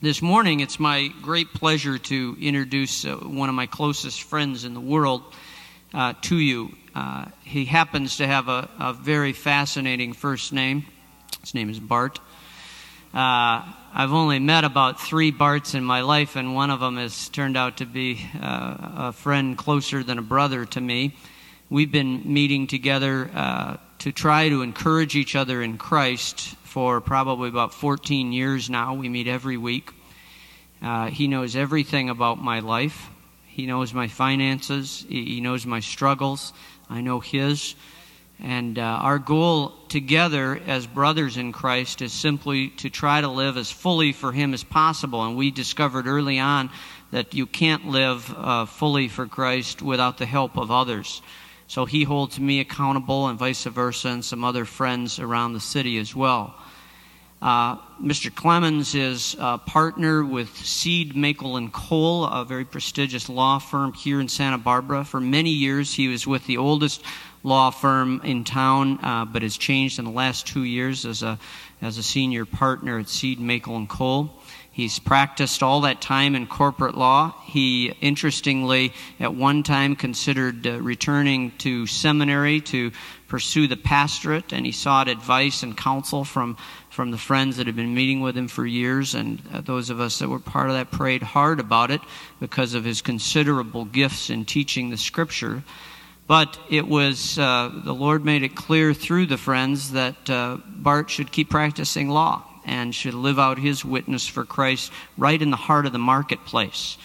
This morning, it's my great pleasure to introduce uh, one of my closest friends in the world uh, to you. Uh, he happens to have a, a, very fascinating first name. His name is Bart. Uh, I've only met about three Barts in my life, and one of them has turned out to be uh, a friend closer than a brother to me. We've been meeting together uh, to try to encourage each other in Christ for probably about 14 years now. We meet every week. Uh, he knows everything about my life. He knows my finances. He, he knows my struggles. I know his. And uh, our goal together as brothers in Christ is simply to try to live as fully for Him as possible. And we discovered early on that you can't live uh, fully for Christ without the help of others. So he holds me accountable and vice versa, and some other friends around the city as well. Uh, Mr. Clemens is a partner with Seed, Mackall, and Cole, a very prestigious law firm here in Santa Barbara. For many years, he was with the oldest law firm in town, uh, but has changed in the last two years as a, as a senior partner at Seed, Mackall, and Cole. He's practiced all that time in corporate law. He, interestingly, at one time considered uh, returning to seminary to pursue the pastorate, and he sought advice and counsel from, from the friends that had been meeting with him for years. And uh, those of us that were part of that prayed hard about it because of his considerable gifts in teaching the scripture. But it was, uh, the Lord made it clear through the friends that uh, Bart should keep practicing law and should live out his witness for Christ right in the heart of the marketplace.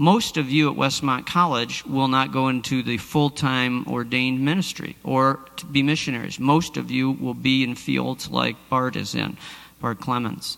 Most of you at Westmont College will not go into the full time ordained ministry or to be missionaries. Most of you will be in fields like Bart is in, Bart Clemens.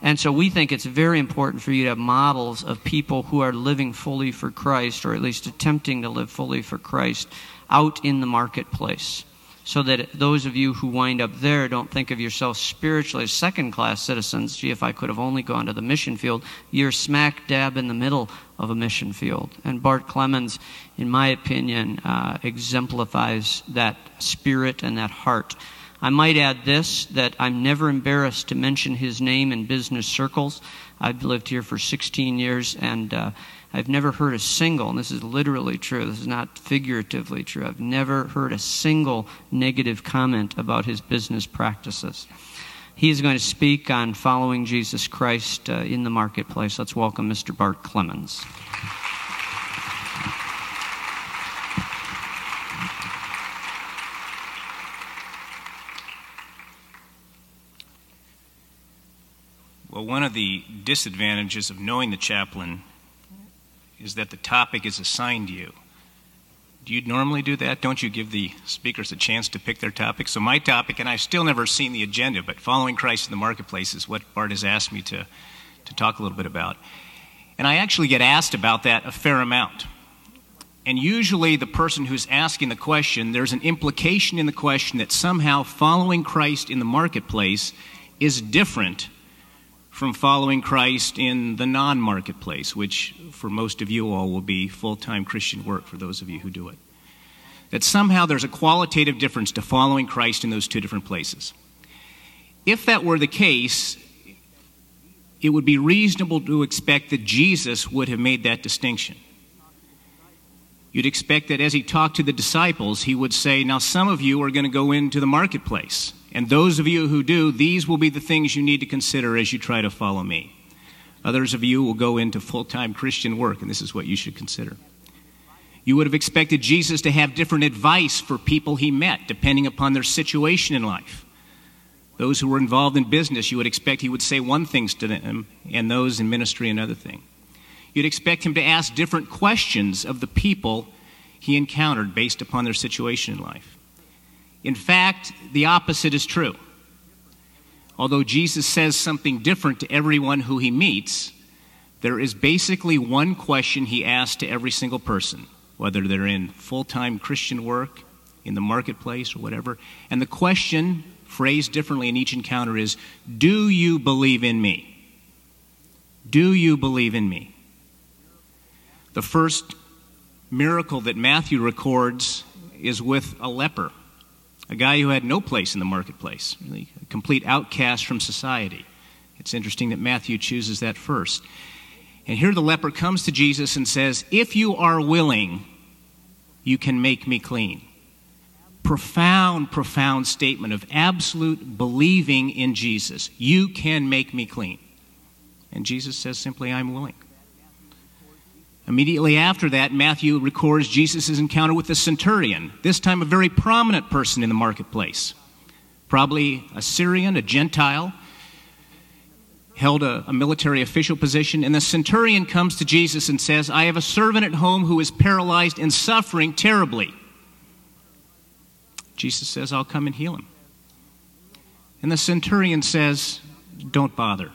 And so we think it's very important for you to have models of people who are living fully for Christ, or at least attempting to live fully for Christ, out in the marketplace so that those of you who wind up there don't think of yourselves spiritually as second class citizens. Gee, if I could have only gone to the mission field, you're smack dab in the middle of a mission field. And Bart Clemens, in my opinion, uh, exemplifies that spirit and that heart. I might add this that I'm never embarrassed to mention his name in business circles. I've lived here for 16 years and uh, I've never heard a single, and this is literally true, this is not figuratively true, I've never heard a single negative comment about his business practices. He is going to speak on following Jesus Christ uh, in the marketplace. Let's welcome Mr. Bart Clemens. Well, one of the disadvantages of knowing the chaplain is that the topic is assigned you. Do you normally do that? Don't you give the speakers a chance to pick their topic? So, my topic, and I've still never seen the agenda, but following Christ in the marketplace is what Bart has asked me to, to talk a little bit about. And I actually get asked about that a fair amount. And usually, the person who's asking the question, there's an implication in the question that somehow following Christ in the marketplace is different from following Christ in the non marketplace, which for most of you all will be full time Christian work for those of you who do it. That somehow there's a qualitative difference to following Christ in those two different places. If that were the case, it would be reasonable to expect that Jesus would have made that distinction. You'd expect that as he talked to the disciples, he would say, Now, some of you are going to go into the marketplace. And those of you who do, these will be the things you need to consider as you try to follow me. Others of you will go into full time Christian work, and this is what you should consider. You would have expected Jesus to have different advice for people he met, depending upon their situation in life. Those who were involved in business, you would expect he would say one thing to them, and those in ministry another thing. You'd expect him to ask different questions of the people he encountered based upon their situation in life. In fact, the opposite is true. Although Jesus says something different to everyone who he meets, there is basically one question he asks to every single person, whether they're in full time Christian work, in the marketplace, or whatever. And the question, phrased differently in each encounter, is Do you believe in me? Do you believe in me? The first miracle that Matthew records is with a leper a guy who had no place in the marketplace, really a complete outcast from society. It's interesting that Matthew chooses that first. And here the leper comes to Jesus and says, If you are willing, you can make me clean. Profound, profound statement of absolute believing in Jesus. You can make me clean. And Jesus says simply, I'm willing. Immediately after that, Matthew records Jesus' encounter with the centurion, this time a very prominent person in the marketplace. Probably a Syrian, a Gentile, held a, a, military official position. And the centurion comes to Jesus and says, I have a servant at home who is paralyzed and suffering terribly. Jesus says, I'll come and heal him. And the centurion says, Don't bother.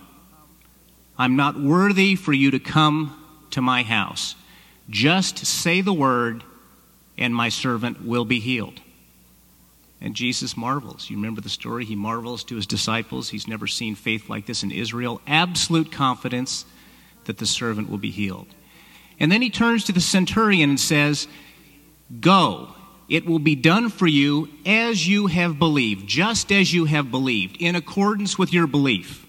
I'm not worthy for you to come to my house. Just say the word, and my servant will be healed. And Jesus marvels. You remember the story? He marvels to his disciples. He's never seen faith like this in Israel. Absolute confidence that the servant will be healed. And then he turns to the centurion and says, Go, it will be done for you as you have believed, just as you have believed, in accordance with your belief.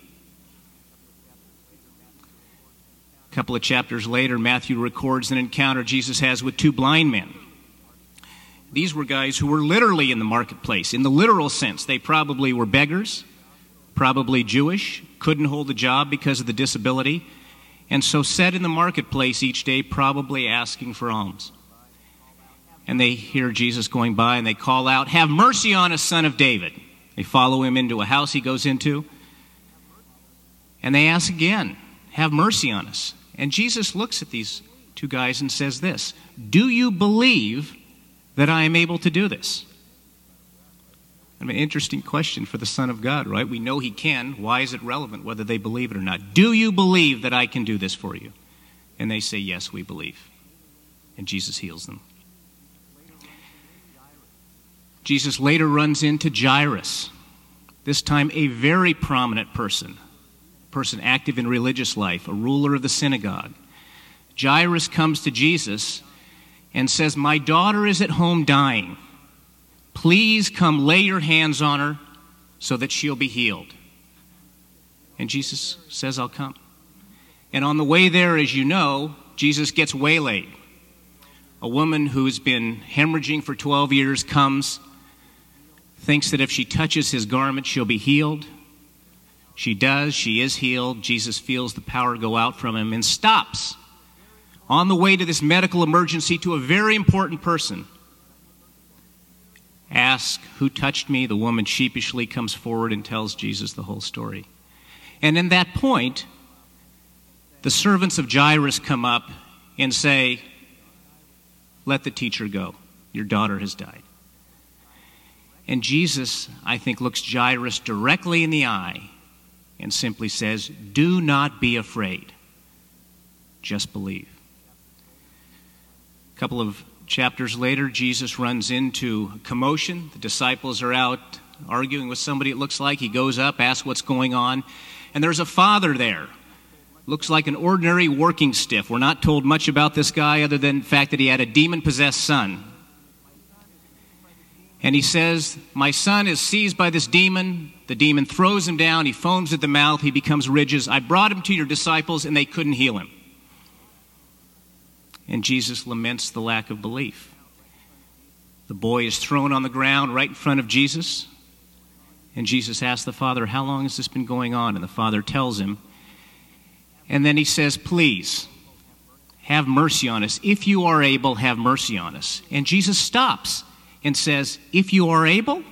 A couple of chapters later, Matthew records an encounter Jesus has with two blind men. These were guys who were literally in the marketplace. In the literal sense, they probably were beggars, probably Jewish, couldn't hold a job because of the disability, and so sat in the marketplace each day, probably asking for alms. And they hear Jesus going by and they call out, Have mercy on us, son of David. They follow him into a house he goes into, and they ask again, Have mercy on us. And Jesus looks at these two guys and says this Do you believe that I am able to do this? I interesting question for the Son of God, right? We know He can. Why is it relevant whether they believe it or not? Do you believe that I can do this for you? And they say, Yes, we believe. And Jesus heals them. Jesus later runs into Jairus, this time a very prominent person, person active in religious life, a ruler of the synagogue. Jairus comes to Jesus and says, My daughter is at home dying. Please come lay your hands on her so that she'll be healed. And Jesus says, I'll come. And on the way there, as you know, Jesus gets waylaid. A woman who's been hemorrhaging for 12 years comes, thinks that if she touches his garment, she'll be healed. She does. She is healed. Jesus feels the power go out from him and stops on the way to this medical emergency to a very important person. Ask, Who touched me? The woman sheepishly comes forward and tells Jesus the whole story. And in that point, the servants of Jairus come up and say, Let the teacher go. Your daughter has died. And Jesus, I think, looks Jairus directly in the eye and simply says, Do not be afraid, just believe. A couple of chapters later, Jesus runs into commotion. The disciples are out arguing with somebody, it looks like. He goes up, asks what's going on, and there's a father there. Looks like an ordinary working stiff. We're not told much about this guy other than the fact that he had a demon possessed son. And he says, My son is seized by this demon. The demon throws him down. He foams at the mouth. He becomes rigid. I brought him to your disciples, and they couldn't heal him. And Jesus laments the lack of belief. The boy is thrown on the ground right in front of Jesus. And Jesus asks the father, How long has this been going on? And the father tells him. And then he says, Please, have mercy on us. If you are able, have mercy on us. And Jesus stops and says, If you are able,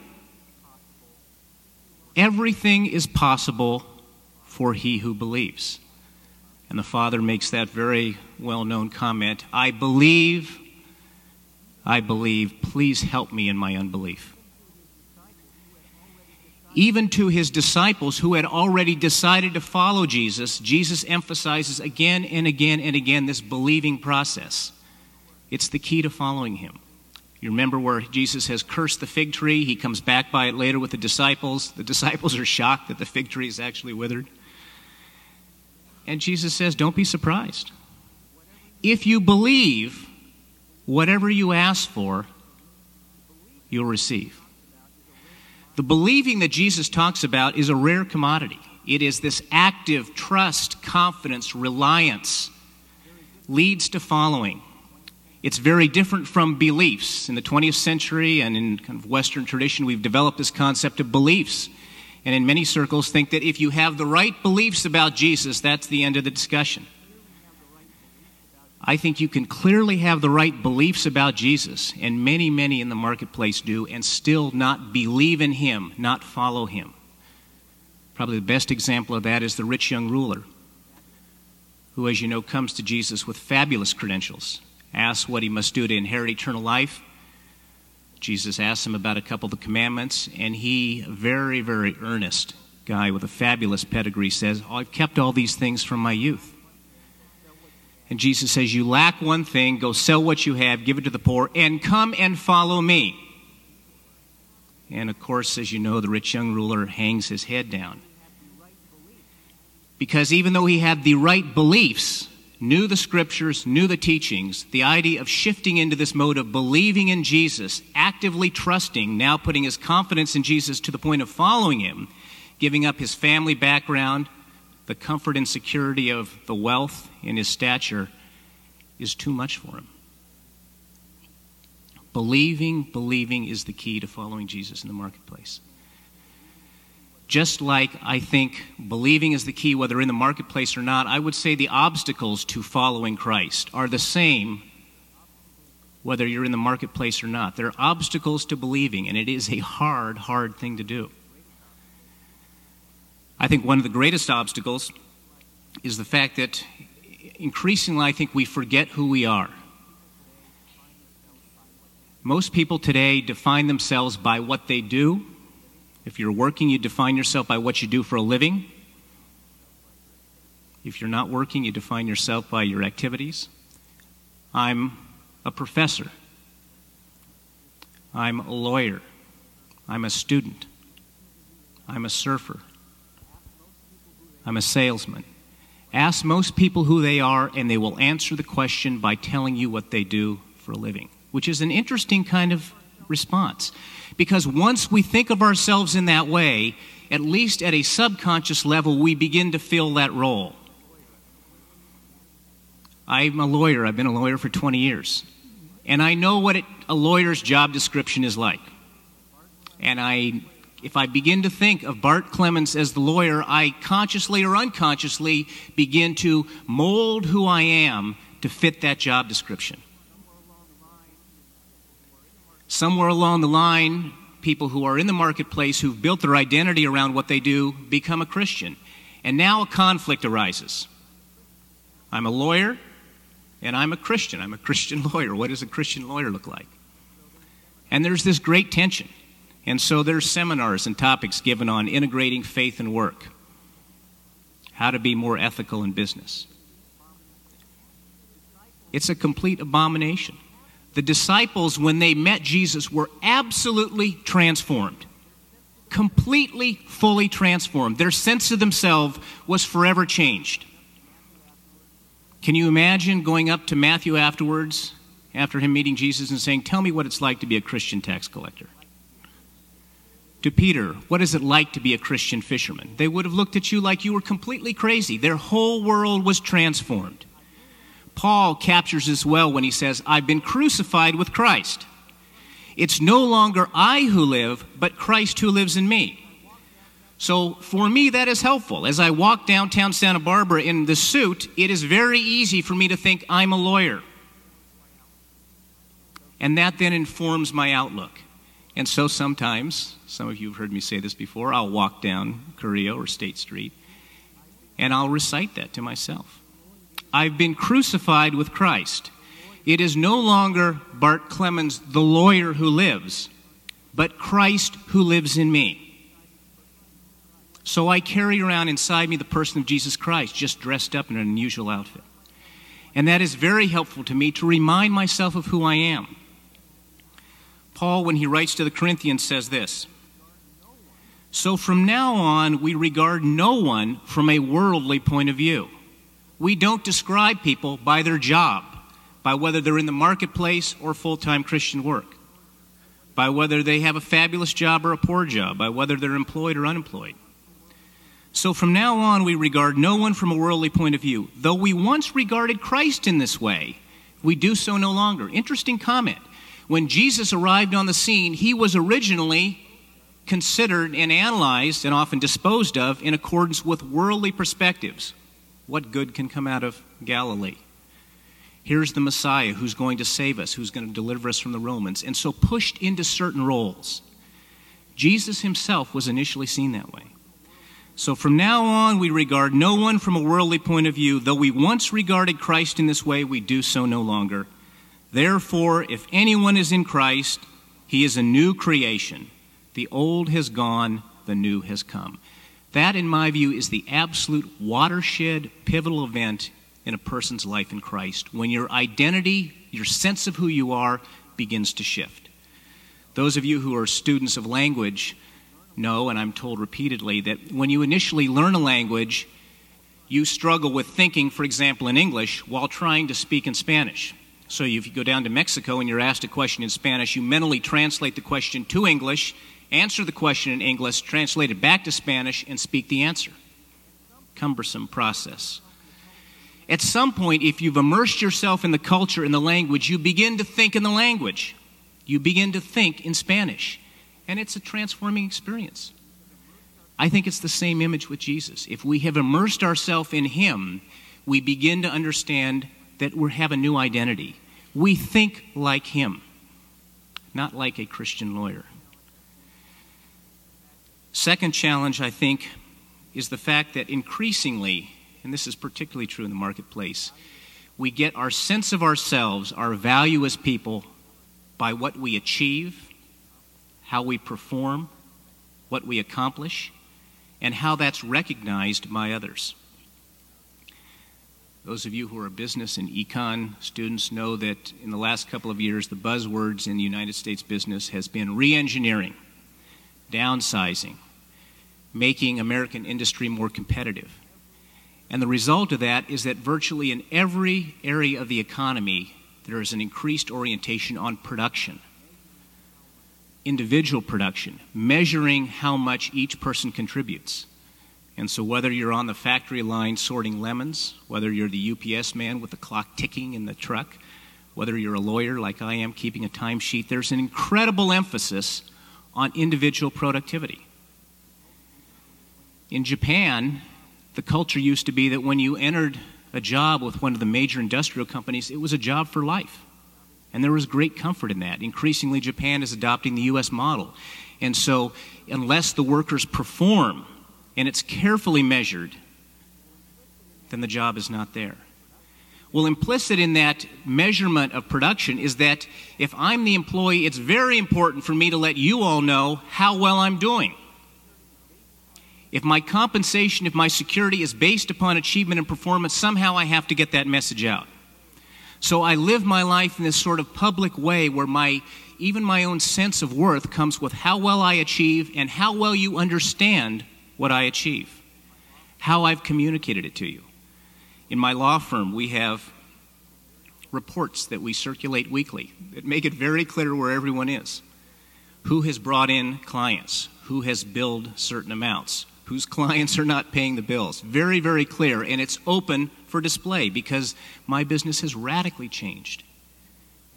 everything is possible for he who believes. And the Father makes that very well known comment I believe, I believe, please help me in my unbelief. Even to his disciples who had already decided to follow Jesus, Jesus emphasizes again and again and again this believing process. It's the key to following him. You remember where Jesus has cursed the fig tree? He comes back by it later with the disciples. The disciples are shocked that the fig tree is actually withered. And Jesus says, Don't be surprised. If you believe, whatever you ask for, you'll receive. The believing that Jesus talks about is a rare commodity. It is this active trust, confidence, reliance leads to following. It's very different from beliefs. In the 20th century and in kind of Western tradition, we've developed this concept of beliefs. And in many circles, think that if you have the right beliefs about Jesus, that's the end of the discussion. I think you can clearly have the right beliefs about Jesus, and many, many in the marketplace do, and still not believe in him, not follow him. Probably the best example of that is the rich young ruler, who, as you know, comes to Jesus with fabulous credentials, asks what he must do to inherit eternal life. Jesus asks him about a couple of the commandments, and he, a very, very earnest guy with a fabulous pedigree, says, oh, I've kept all these things from my youth. And Jesus says, You lack one thing, go sell what you have, give it to the poor, and come and follow me. And of course, as you know, the rich young ruler hangs his head down. Because even though he had the right beliefs, knew the scriptures, knew the teachings, the idea of shifting into this mode of believing in Jesus, actively trusting, now putting his confidence in Jesus to the point of following him, giving up his family background, the comfort and security of the wealth in his stature is too much for him. Believing, believing is the key to following Jesus in the marketplace. Just like I think believing is the key, whether in the marketplace or not, I would say the obstacles to following Christ are the same whether you're in the marketplace or not. There are obstacles to believing, and it is a hard, hard thing to do. I think one of the greatest obstacles is the fact that increasingly I think we forget who we are. Most people today define themselves by what they do. If you're working, you define yourself by what you do for a living. If you're not working, you define yourself by your activities. I'm a professor. I'm a lawyer. I'm a student. I'm a surfer. I'm a salesman. Ask most people who they are, and they will answer the question by telling you what they do for a living, which is an interesting kind of response. Because once we think of ourselves in that way, at least at a subconscious level, we begin to fill that role. I'm a lawyer. I've been a lawyer for 20 years. And I know what it, a lawyer's job description is like. And I if I begin to think of Bart Clemens as the lawyer, I consciously or unconsciously begin to mold who I am to fit that job description. Somewhere along the line, people who are in the marketplace who've built their identity around what they do become a Christian. And now a conflict arises. I'm a lawyer and I'm a Christian. I'm a Christian lawyer. What does a Christian lawyer look like? And there's this great tension. And so there's seminars and topics given on integrating faith and work, how to be more ethical in business. It's a complete abomination. The disciples, when they met Jesus, were absolutely transformed. Completely, fully transformed. Their sense of themselves was forever changed. Can you imagine going up to Matthew afterwards, after him meeting Jesus, and saying, Tell me what it's like to be a Christian tax collector? to Peter, What is it like to be a Christian fisherman? They would have looked at you like you were completely crazy. Their whole world was transformed. Paul captures this well when he says, I've been crucified with Christ. It's no longer I who live, but Christ who lives in me. So for me, that is helpful. As I walk downtown Santa Barbara in the suit, it is very easy for me to think I'm a lawyer. And that then informs my outlook. And so sometimes, some of you have heard me say this before, I'll walk down Carrillo or State Street and I'll recite that to myself. I've been crucified with Christ. It is no longer Bart Clemens, the lawyer who lives, but Christ who lives in me. So I carry around inside me the person of Jesus Christ, just dressed up in an unusual outfit. And that is very helpful to me to remind myself of who I am. Paul, when he writes to the Corinthians, says this So from now on, we regard no one from a worldly point of view. We don't describe people by their job, by whether they're in the marketplace or full time Christian work, by whether they have a fabulous job or a poor job, by whether they're employed or unemployed. So from now on, we regard no one from a worldly point of view. Though we once regarded Christ in this way, we do so no longer. Interesting comment. When Jesus arrived on the scene, he was originally considered and analyzed and often disposed of in accordance with worldly perspectives. What good can come out of Galilee? Here's the Messiah who's going to save us, who's going to deliver us from the Romans, and so pushed into certain roles. Jesus himself was initially seen that way. So from now on, we regard no one from a worldly point of view. Though we once regarded Christ in this way, we do so no longer. Therefore, if anyone is in Christ, he is a new creation. The old has gone, the new has come. That, in my view, is the absolute watershed, pivotal event in a person's life in Christ when your identity, your sense of who you are, begins to shift. Those of you who are students of language, know, and I'm told repeatedly, that when you initially learn a language, you struggle with thinking, for example, in English while trying to speak in Spanish. So if you go down to Mexico and you're asked a question in Spanish, you mentally translate the question to English, answer the question in English, translate it back to Spanish, and speak the answer. Cumbersome process. At some point, if you've immersed yourself in the culture and the language, you begin to think in the language. You begin to think in Spanish and it's a transforming experience. I think it's the same image with Jesus. If we have immersed ourselves in Him, we begin to understand that we have a new identity. We think like Him, not like a Christian lawyer. Second challenge, I think, is the fact that increasingly, and this is particularly true in the marketplace, we get our sense of ourselves, our value as people, by what we achieve how we perform, what we accomplish, and how that's recognized by others. Those of you who are business and econ students know that in the last couple of years, the buzzwords in the United States business has been re-engineering, downsizing, making American industry more competitive. And the result of that is that virtually in every area of the economy, there is an increased orientation on production individual production, measuring how much each person contributes. And so, whether you're on the factory line sorting lemons, whether you're the UPS man with the clock ticking in the truck, whether you're a lawyer like I am keeping a timesheet, there's an incredible emphasis on individual productivity. In Japan, the culture used to be that when you entered a job with one of the major industrial companies, it was a job for life. And there was great comfort in that. Increasingly, Japan is adopting the U.S. model. And so, unless the workers perform and it's carefully measured, then the job is not there. Well, implicit in that measurement of production is that if I'm the employee, it's very important for me to let you all know how well I'm doing. If my compensation, if my security is based upon achievement and performance, somehow I have to get that message out. So I live my life in this sort of public way where my even my own sense of worth comes with how well I achieve and how well you understand what I achieve, how I've communicated it to you. In my law firm, we have reports that we circulate weekly that make it very clear where everyone is. Who has brought in clients? Who has billed certain amounts? Whose clients are not paying the bills. Very, very clear, and it's open for display because my business has radically changed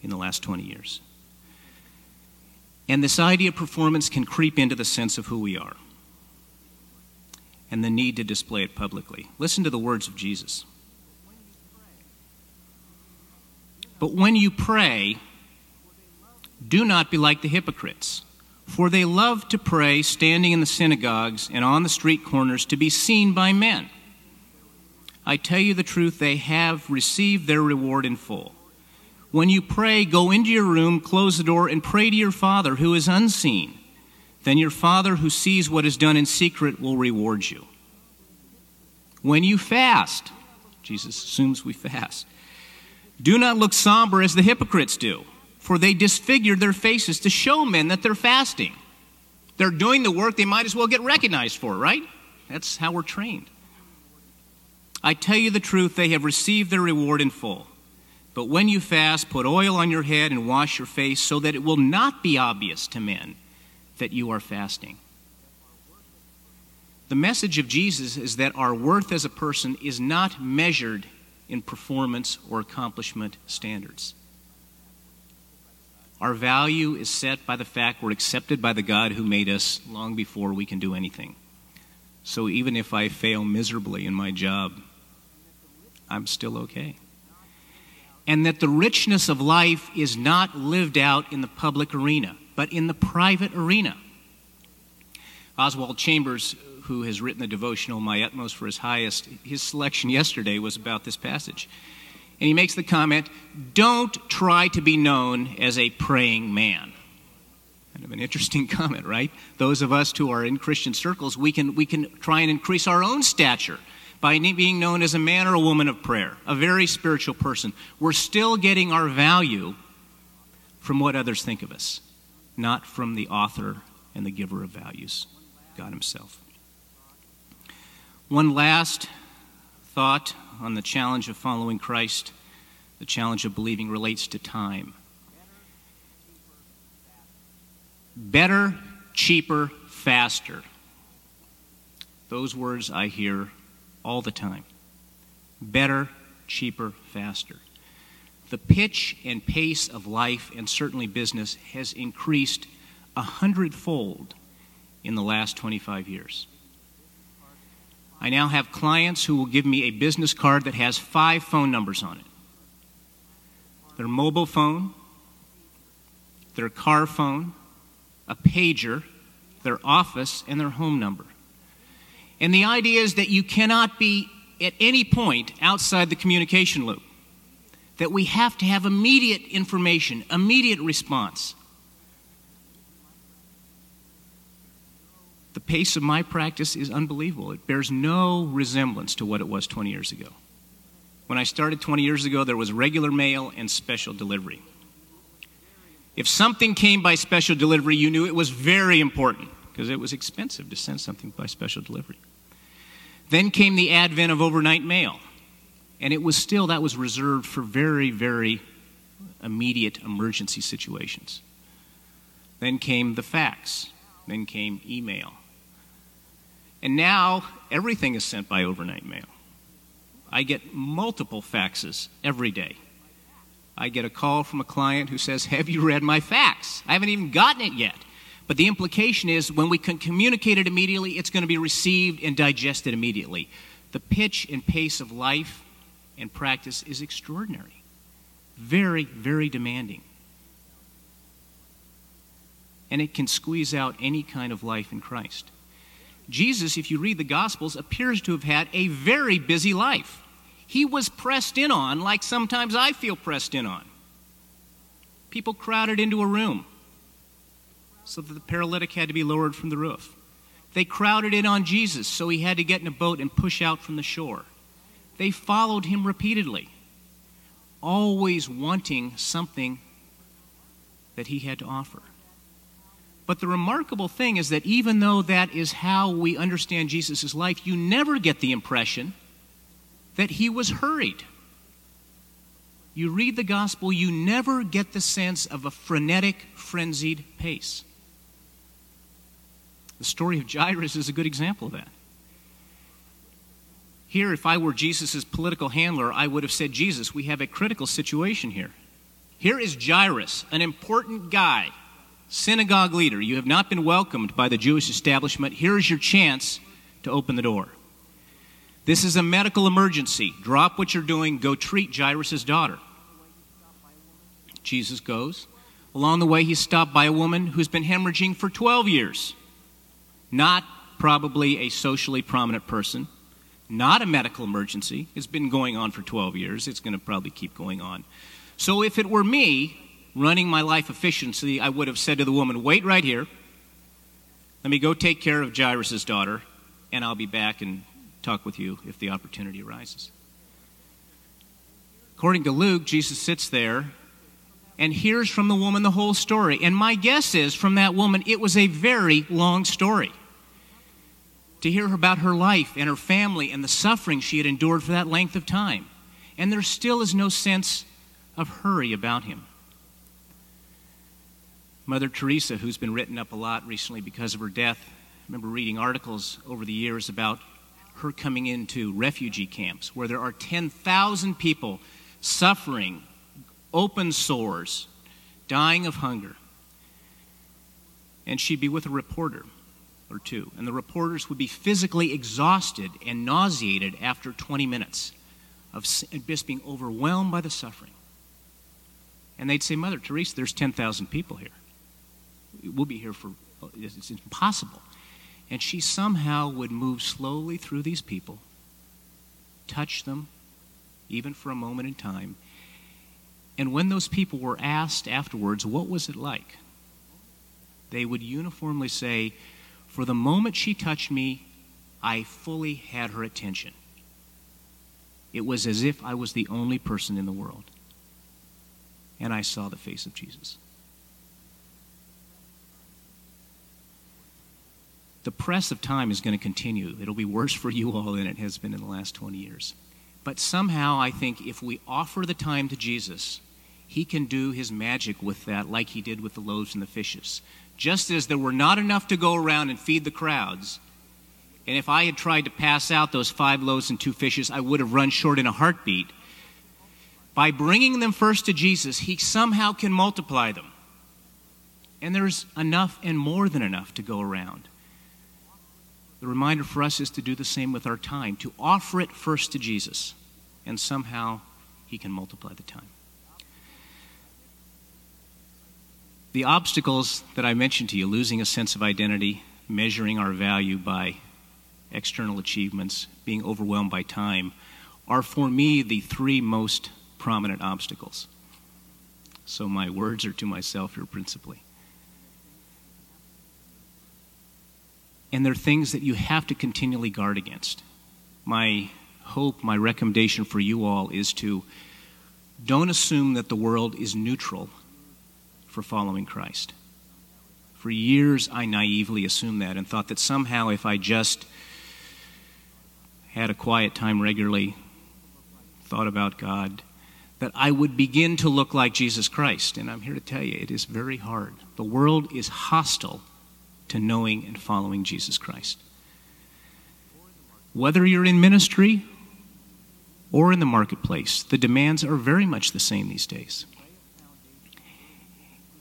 in the last 20 years. And this idea of performance can creep into the sense of who we are and the need to display it publicly. Listen to the words of Jesus. But when you pray, do not be like the hypocrites for they love to pray standing in the synagogues and on the street corners to be seen by men. I tell you the truth, they have received their reward in full. When you pray, go into your room, close the door, and pray to your Father who is unseen. Then your Father who sees what is done in secret will reward you. When you fast, Jesus assumes we fast, do not look somber as the hypocrites do for they disfigured their faces to show men that they're fasting. They're doing the work they might as well get recognized for, right? That's how we're trained. I tell you the truth, they have received their reward in full. But when you fast, put oil on your head and wash your face so that it will not be obvious to men that you are fasting. The message of Jesus is that our worth as a person is not measured in performance or accomplishment standards. Our value is set by the fact we're accepted by the God who made us long before we can do anything. So even if I fail miserably in my job, I'm still okay. And that the richness of life is not lived out in the public arena, but in the private arena. Oswald Chambers, who has written the devotional My Utmost for His Highest, his selection yesterday was about this passage. And he makes the comment don't try to be known as a praying man. Kind of an interesting comment, right? Those of us who are in Christian circles, we can, we can try and increase our own stature by being known as a man or a woman of prayer, a very spiritual person. We're still getting our value from what others think of us, not from the author and the giver of values, God Himself. One last thought on the challenge of following Christ, the challenge of believing relates to time. Better, cheaper, faster. Those words I hear all the time. Better, cheaper, faster. The pitch and pace of life, and certainly business, has increased a hundredfold in the last 25 years. I now have clients who will give me a business card that has five phone numbers on it their mobile phone, their car phone, a pager, their office, and their home number. And the idea is that you cannot be at any point outside the communication loop, that we have to have immediate information, immediate response. The pace of my practice is unbelievable. It bears no resemblance to what it was 20 years ago. When I started 20 years ago, there was regular mail and special delivery. If something came by special delivery, you knew it was very important because it was expensive to send something by special delivery. Then came the advent of overnight mail, and it was still, that was reserved for very, very immediate emergency situations. Then came the fax, then came email. And now everything is sent by overnight mail. I get multiple faxes every day. I get a call from a client who says, Have you read my fax? I haven't even gotten it yet. But the implication is when we can communicate it immediately, it's going to be received and digested immediately. The pitch and pace of life and practice is extraordinary, very, very demanding. And it can squeeze out any kind of life in Christ. Jesus, if you read the Gospels, appears to have had a very busy life. He was pressed in on like sometimes I feel pressed in on. People crowded into a room so that the paralytic had to be lowered from the roof. They crowded in on Jesus, so he had to get in a boat and push out from the shore. They followed him repeatedly, always wanting something that he had to offer. But the remarkable thing is that even though that is how we understand Jesus' life, you never get the impression that he was hurried. You read the gospel, you never get the sense of a frenetic, frenzied pace. The story of Jairus is a good example of that. Here, if I were Jesus' political handler, I would have said, Jesus, we have a critical situation here. Here is Jairus, an important guy synagogue leader, you have not been welcomed by the Jewish establishment. Here is your chance to open the door. This is a medical emergency. Drop what you're doing, go treat Jairus' daughter. Jesus goes. Along the way, he's stopped by a woman who's been hemorrhaging for 12 years. Not probably a socially prominent person, not a medical emergency. It's been going on for 12 years. It's going to probably keep going on. So if it were me, running my life efficiently, I would have said to the woman, Wait right here. Let me go take care of Jairus' daughter, and I'll be back and talk with you if the opportunity arises. According to Luke, Jesus sits there and hears from the woman the whole story. And my guess is from that woman, it was a very long story. To hear about her life and her family and the suffering she had endured for that length of time. And there still is no sense of hurry about him. Mother Teresa, who's been written up a lot recently because of her death, I remember reading articles over the years about her coming into refugee camps where there are 10,000 people suffering open sores, dying of hunger. And she'd be with a reporter or two, and the reporters would be physically exhausted and nauseated after 20 minutes of just being overwhelmed by the suffering. And they'd say, Mother Teresa, there's 10,000 people here. We'll be here for, uh, it's impossible. And she somehow would move slowly through these people, touch them, even for a moment in time. And when those people were asked afterwards, what was it like? They would uniformly say, For the moment she touched me, I fully had her attention. It was as if I was the only person in the world. And I saw the face of Jesus. The press of time is going to continue. It'll be worse for you all than it has been in the last 20 years. But somehow, I think if we offer the time to Jesus, he can do his magic with that, like he did with the loaves and the fishes. Just as there were not enough to go around and feed the crowds, and if I had tried to pass out those five loaves and two fishes, I would have run short in a heartbeat. By bringing them first to Jesus, he somehow can multiply them. And there's enough and more than enough to go around. The reminder for us is to do the same with our time, to offer it first to Jesus, and somehow He can multiply the time. The obstacles that I mentioned to you, losing a sense of identity, measuring our value by external achievements, being overwhelmed by time, are for me the three most prominent obstacles. So my words are to myself here principally. And they're things that you have to continually guard against. My hope, my recommendation for you all is to don't assume that the world is neutral for following Christ. For years, I naively assumed that and thought that somehow if I just had a quiet time regularly, thought about God, that I would begin to look like Jesus Christ. And I'm here to tell you, it is very hard. The world is hostile to knowing and following Jesus Christ. Whether you're in ministry or in the marketplace, the demands are very much the same these days.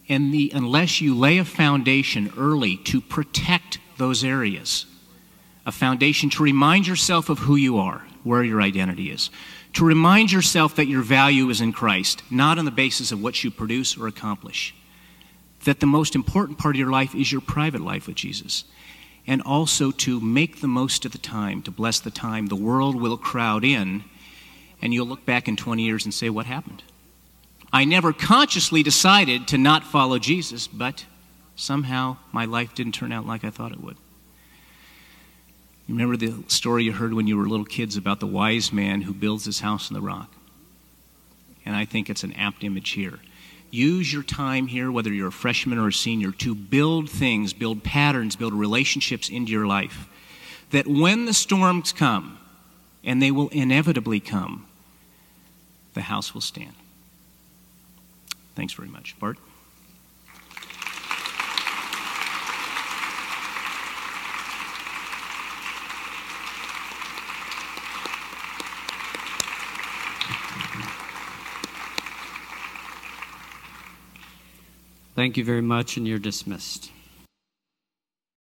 And the, unless you lay a foundation early to protect those areas, a foundation to remind yourself of who you are, where your identity is, to remind yourself that your value is in Christ, not on the basis of what you produce or accomplish that the most important part of your life is your private life with Jesus. And also to make the most of the time, to bless the time. The world will crowd in, and you'll look back in 20 years and say, What happened? I never consciously decided to not follow Jesus, but somehow my life didn't turn out like I thought it would. You remember the story you heard when you were little kids about the wise man who builds his house in the rock? And I think it's an apt image here. Use your time here, whether you're a freshman or a senior, to build things, build patterns, build relationships into your life. That when the storms come, and they will inevitably come, the house will stand. Thanks very much. Bart? Thank you very much, and you're dismissed.